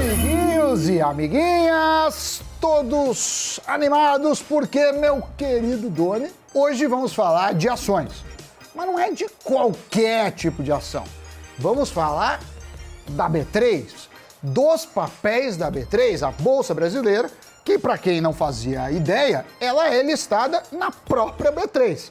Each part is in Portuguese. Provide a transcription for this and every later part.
Amiguinhos e amiguinhas, todos animados porque, meu querido Doni, hoje vamos falar de ações. Mas não é de qualquer tipo de ação. Vamos falar da B3, dos papéis da B3, a Bolsa Brasileira, que para quem não fazia ideia, ela é listada na própria B3.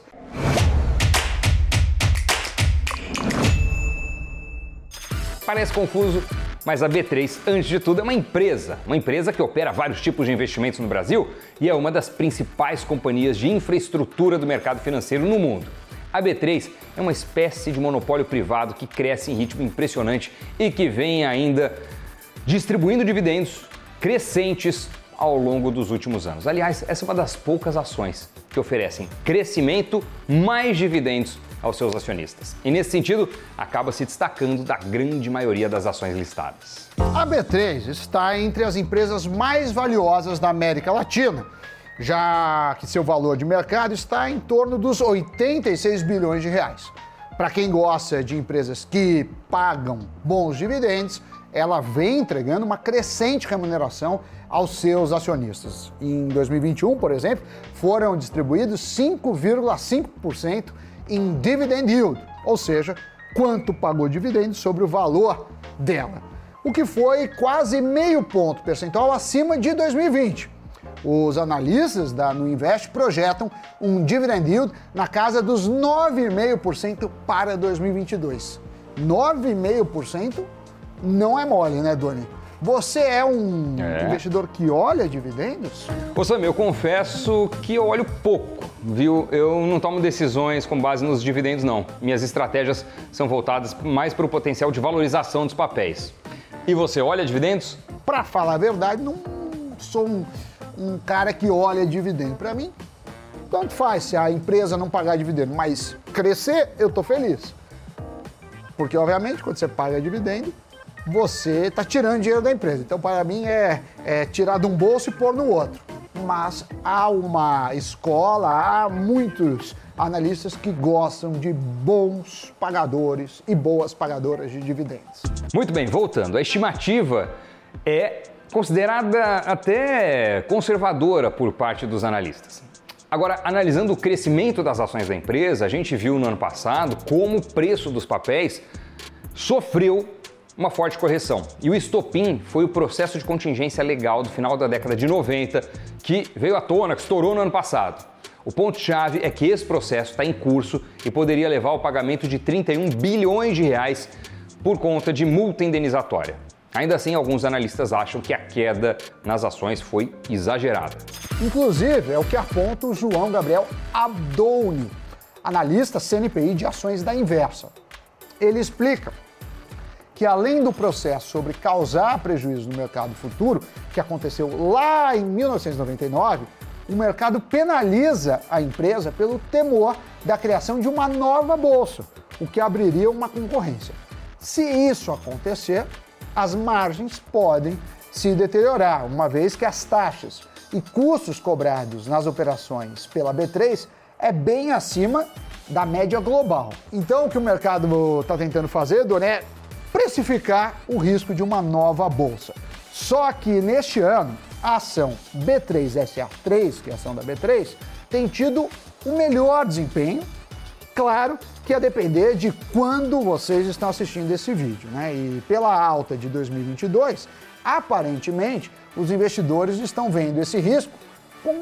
Parece confuso, mas a B3, antes de tudo, é uma empresa. Uma empresa que opera vários tipos de investimentos no Brasil e é uma das principais companhias de infraestrutura do mercado financeiro no mundo. A B3 é uma espécie de monopólio privado que cresce em ritmo impressionante e que vem ainda distribuindo dividendos crescentes ao longo dos últimos anos. Aliás, essa é uma das poucas ações que oferecem crescimento mais dividendos aos seus acionistas. E nesse sentido, acaba se destacando da grande maioria das ações listadas. A B3 está entre as empresas mais valiosas da América Latina, já que seu valor de mercado está em torno dos 86 bilhões de reais. Para quem gosta de empresas que pagam bons dividendos, ela vem entregando uma crescente remuneração aos seus acionistas. Em 2021, por exemplo, foram distribuídos 5,5% em dividend yield, ou seja, quanto pagou dividendos sobre o valor dela, o que foi quase meio ponto percentual acima de 2020. Os analistas da Nuinvest projetam um dividend yield na casa dos 9,5% para 2022. 9,5% não é mole, né, Doni? Você é um é. investidor que olha dividendos? Ô Sam, eu confesso que eu olho pouco, viu? Eu não tomo decisões com base nos dividendos, não. Minhas estratégias são voltadas mais para o potencial de valorização dos papéis. E você olha dividendos? Para falar a verdade, não sou um, um cara que olha dividendo. Para mim, tanto faz se a empresa não pagar dividendo, mas crescer, eu tô feliz. Porque, obviamente, quando você paga dividendo, você está tirando dinheiro da empresa. Então, para mim, é, é tirar de um bolso e pôr no outro. Mas há uma escola, há muitos analistas que gostam de bons pagadores e boas pagadoras de dividendos. Muito bem, voltando. A estimativa é considerada até conservadora por parte dos analistas. Agora, analisando o crescimento das ações da empresa, a gente viu no ano passado como o preço dos papéis sofreu uma forte correção. E o estopim foi o processo de contingência legal do final da década de 90, que veio à tona, que estourou no ano passado. O ponto-chave é que esse processo está em curso e poderia levar ao pagamento de 31 bilhões de reais por conta de multa indenizatória. Ainda assim, alguns analistas acham que a queda nas ações foi exagerada. Inclusive, é o que aponta o João Gabriel Abdoni, analista CNPI de ações da Inversa. Ele explica que além do processo sobre causar prejuízo no mercado futuro, que aconteceu lá em 1999, o mercado penaliza a empresa pelo temor da criação de uma nova bolsa, o que abriria uma concorrência. Se isso acontecer, as margens podem se deteriorar, uma vez que as taxas e custos cobrados nas operações pela B3 é bem acima da média global. Então, o que o mercado está tentando fazer, Doné, precificar o risco de uma nova bolsa. Só que neste ano, a ação B3SA3, que é a ação da B3, tem tido o melhor desempenho. Claro que a depender de quando vocês estão assistindo esse vídeo, né? E pela alta de 2022, aparentemente os investidores estão vendo esse risco com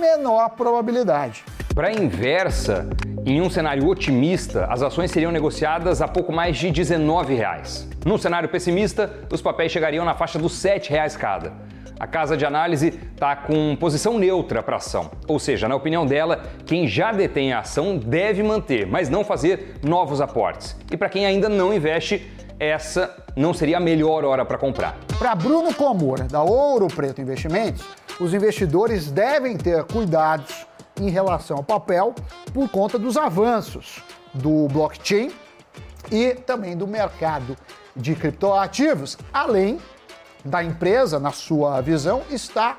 menor probabilidade. Para a inversa, em um cenário otimista, as ações seriam negociadas a pouco mais de 19 reais. Num cenário pessimista, os papéis chegariam na faixa dos R$ reais cada. A casa de análise está com posição neutra para a ação, ou seja, na opinião dela, quem já detém a ação deve manter, mas não fazer novos aportes. E para quem ainda não investe, essa não seria a melhor hora para comprar. Para Bruno Comura, da Ouro Preto Investimentos, os investidores devem ter cuidados em relação ao papel por conta dos avanços do blockchain e também do mercado de criptoativos, além da empresa, na sua visão, estar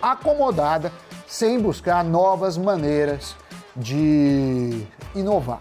acomodada sem buscar novas maneiras de inovar.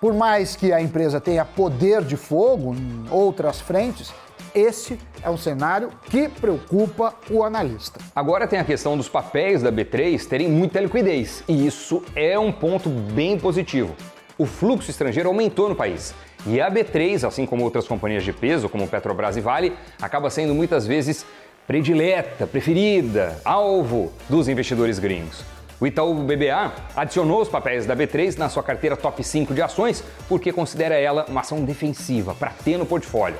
Por mais que a empresa tenha poder de fogo em outras frentes, Esse é um cenário que preocupa o analista. Agora tem a questão dos papéis da B3 terem muita liquidez, e isso é um ponto bem positivo. O fluxo estrangeiro aumentou no país. E a B3, assim como outras companhias de peso, como Petrobras e Vale, acaba sendo muitas vezes predileta, preferida, alvo dos investidores gringos. O Itaú BBA adicionou os papéis da B3 na sua carteira top 5 de ações porque considera ela uma ação defensiva para ter no portfólio.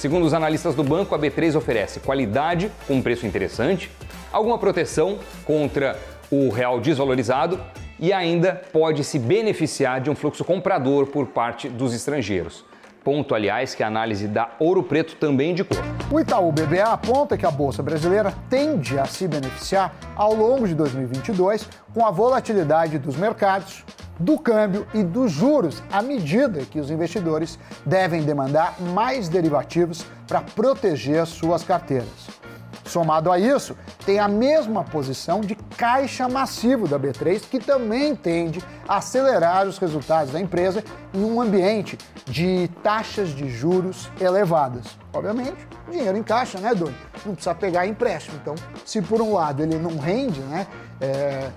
Segundo os analistas do banco, a B3 oferece qualidade com um preço interessante, alguma proteção contra o real desvalorizado e ainda pode se beneficiar de um fluxo comprador por parte dos estrangeiros. Ponto, aliás, que a análise da Ouro Preto também indicou. O Itaú BBA aponta que a Bolsa Brasileira tende a se beneficiar ao longo de 2022 com a volatilidade dos mercados, do câmbio e dos juros, à medida que os investidores devem demandar mais derivativos para proteger suas carteiras. Somado a isso, tem a mesma posição de caixa massivo da B3, que também tende a acelerar os resultados da empresa em um ambiente de taxas de juros elevadas. Obviamente, dinheiro em caixa, né, Doni? Não precisa pegar empréstimo. Então, se por um lado ele não rende, né? É...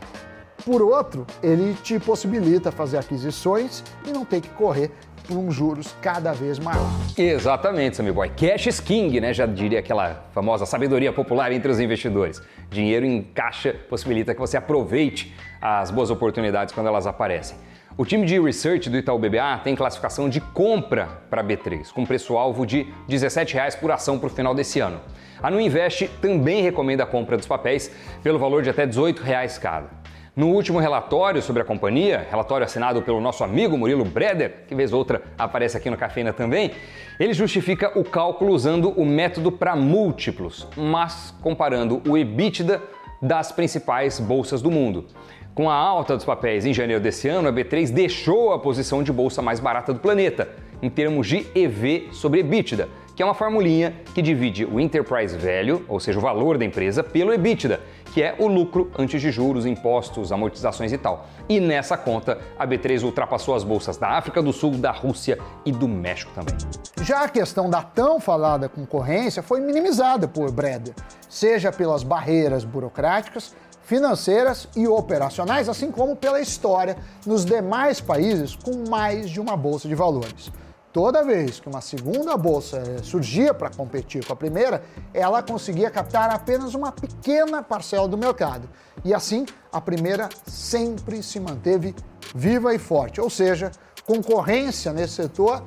Por outro, ele te possibilita fazer aquisições e não ter que correr por um juros cada vez maior. Exatamente, Sammy Boy. Cash is king, né? Já diria aquela famosa sabedoria popular entre os investidores. Dinheiro em caixa possibilita que você aproveite as boas oportunidades quando elas aparecem. O time de research do Itaú BBA tem classificação de compra para B3, com preço-alvo de R$ 17,00 por ação para o final desse ano. A Nuinvest também recomenda a compra dos papéis pelo valor de até R$ 18,00 cada. No último relatório sobre a companhia, relatório assinado pelo nosso amigo Murilo Breder, que vez outra aparece aqui no Cafeína também, ele justifica o cálculo usando o método para múltiplos, mas comparando o EBITDA das principais bolsas do mundo. Com a alta dos papéis em janeiro desse ano, a B3 deixou a posição de bolsa mais barata do planeta, em termos de EV sobre EBITDA, que é uma formulinha que divide o Enterprise Value, ou seja, o valor da empresa, pelo EBITDA, que é o lucro antes de juros, impostos, amortizações e tal. E nessa conta, a B3 ultrapassou as bolsas da África do Sul, da Rússia e do México também. Já a questão da tão falada concorrência foi minimizada por Breder, seja pelas barreiras burocráticas, financeiras e operacionais, assim como pela história nos demais países com mais de uma bolsa de valores toda vez que uma segunda bolsa eh, surgia para competir com a primeira, ela conseguia captar apenas uma pequena parcela do mercado. E assim, a primeira sempre se manteve viva e forte. Ou seja, concorrência nesse setor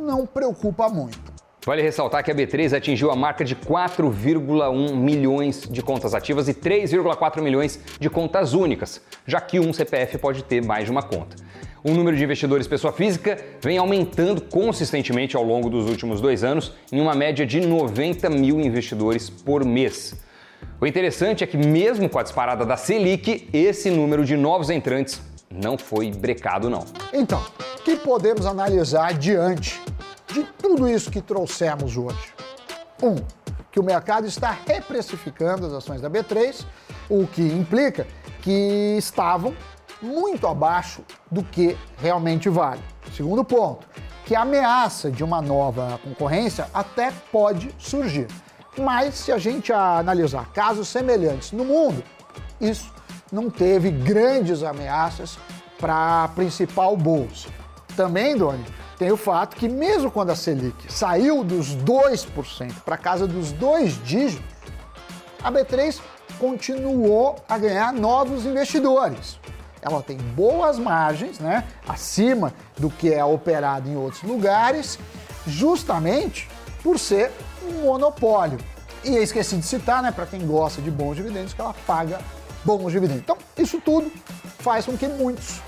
não preocupa muito. Vale ressaltar que a B3 atingiu a marca de 4,1 milhões de contas ativas e 3,4 milhões de contas únicas, já que um CPF pode ter mais de uma conta. O número de investidores pessoa física vem aumentando consistentemente ao longo dos últimos dois anos, em uma média de 90 mil investidores por mês. O interessante é que, mesmo com a disparada da Selic, esse número de novos entrantes não foi brecado, não. Então, o que podemos analisar diante de tudo isso que trouxemos hoje? Um, que o mercado está reprecificando as ações da B3, o que implica que estavam muito abaixo do que realmente vale. Segundo ponto, que a ameaça de uma nova concorrência até pode surgir. Mas se a gente analisar casos semelhantes no mundo, isso não teve grandes ameaças para a principal bolsa. Também, Doni, tem o fato que mesmo quando a Selic saiu dos 2% para casa dos dois dígitos, a B3 continuou a ganhar novos investidores ela tem boas margens, né, acima do que é operado em outros lugares, justamente por ser um monopólio. E eu esqueci de citar, né, para quem gosta de bons dividendos, que ela paga bons dividendos. Então, isso tudo faz com que muitos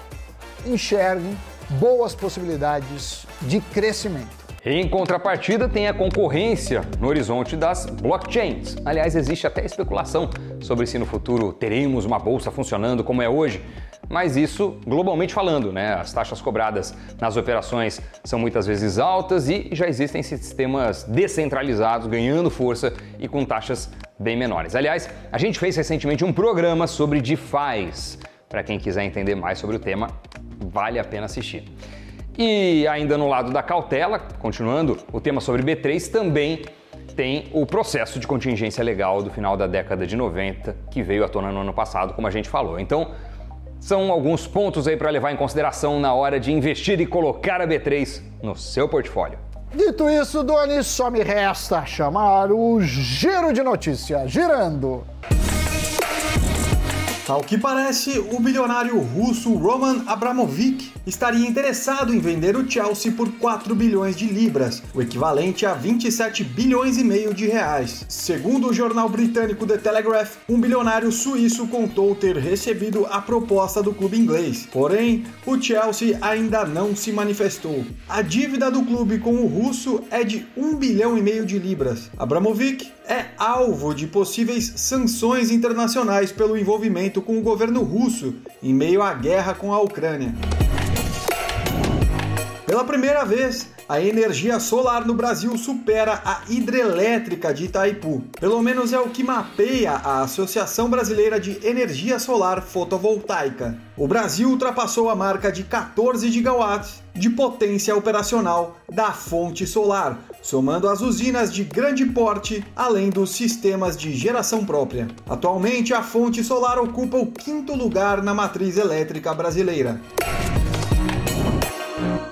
enxerguem boas possibilidades de crescimento. Em contrapartida, tem a concorrência no horizonte das blockchains. Aliás, existe até especulação sobre se no futuro teremos uma bolsa funcionando como é hoje. Mas isso globalmente falando, né? As taxas cobradas nas operações são muitas vezes altas e já existem sistemas descentralizados ganhando força e com taxas bem menores. Aliás, a gente fez recentemente um programa sobre DeFi. Para quem quiser entender mais sobre o tema, vale a pena assistir. E ainda no lado da cautela, continuando o tema sobre B3, também tem o processo de contingência legal do final da década de 90, que veio à tona no ano passado, como a gente falou. Então, são alguns pontos aí para levar em consideração na hora de investir e colocar a B3 no seu portfólio. Dito isso, Doni, só me resta chamar o giro de notícia. Girando. Ao que parece, o bilionário russo Roman Abramovich estaria interessado em vender o Chelsea por 4 bilhões de libras, o equivalente a 27 bilhões e meio de reais. Segundo o jornal britânico The Telegraph, um bilionário suíço contou ter recebido a proposta do clube inglês. Porém, o Chelsea ainda não se manifestou. A dívida do clube com o russo é de 1 bilhão e meio de libras. Abramovich é alvo de possíveis sanções internacionais pelo envolvimento com o governo russo em meio à guerra com a Ucrânia. Pela primeira vez, a energia solar no Brasil supera a hidrelétrica de Itaipu. Pelo menos é o que mapeia a Associação Brasileira de Energia Solar Fotovoltaica. O Brasil ultrapassou a marca de 14 gigawatts de potência operacional da fonte solar, somando as usinas de grande porte, além dos sistemas de geração própria. Atualmente, a fonte solar ocupa o quinto lugar na matriz elétrica brasileira.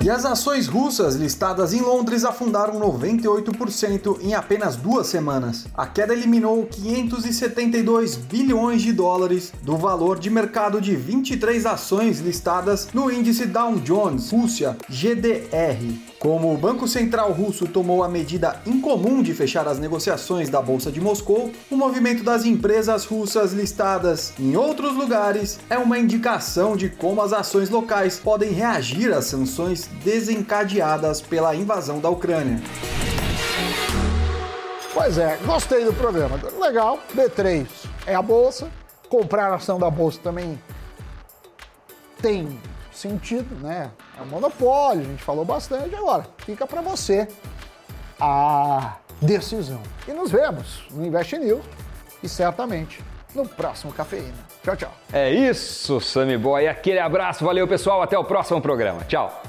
E as ações russas listadas em Londres afundaram 98% em apenas duas semanas. A queda eliminou 572 bilhões de dólares do valor de mercado de 23 ações listadas no índice Dow Jones Rússia GDR. Como o Banco Central russo tomou a medida incomum de fechar as negociações da Bolsa de Moscou, o movimento das empresas russas listadas em outros lugares é uma indicação de como as ações locais podem reagir às sanções desencadeadas pela invasão da Ucrânia. Pois é, gostei do programa. Legal, B3 é a bolsa. Comprar a ação da bolsa também tem sentido, né? É um monopólio, a gente falou bastante. Agora, fica para você a decisão. E nos vemos no Invest News e certamente no próximo Cafeína. Tchau, tchau. É isso, Sammy Boy. Aquele abraço, valeu pessoal, até o próximo programa. Tchau.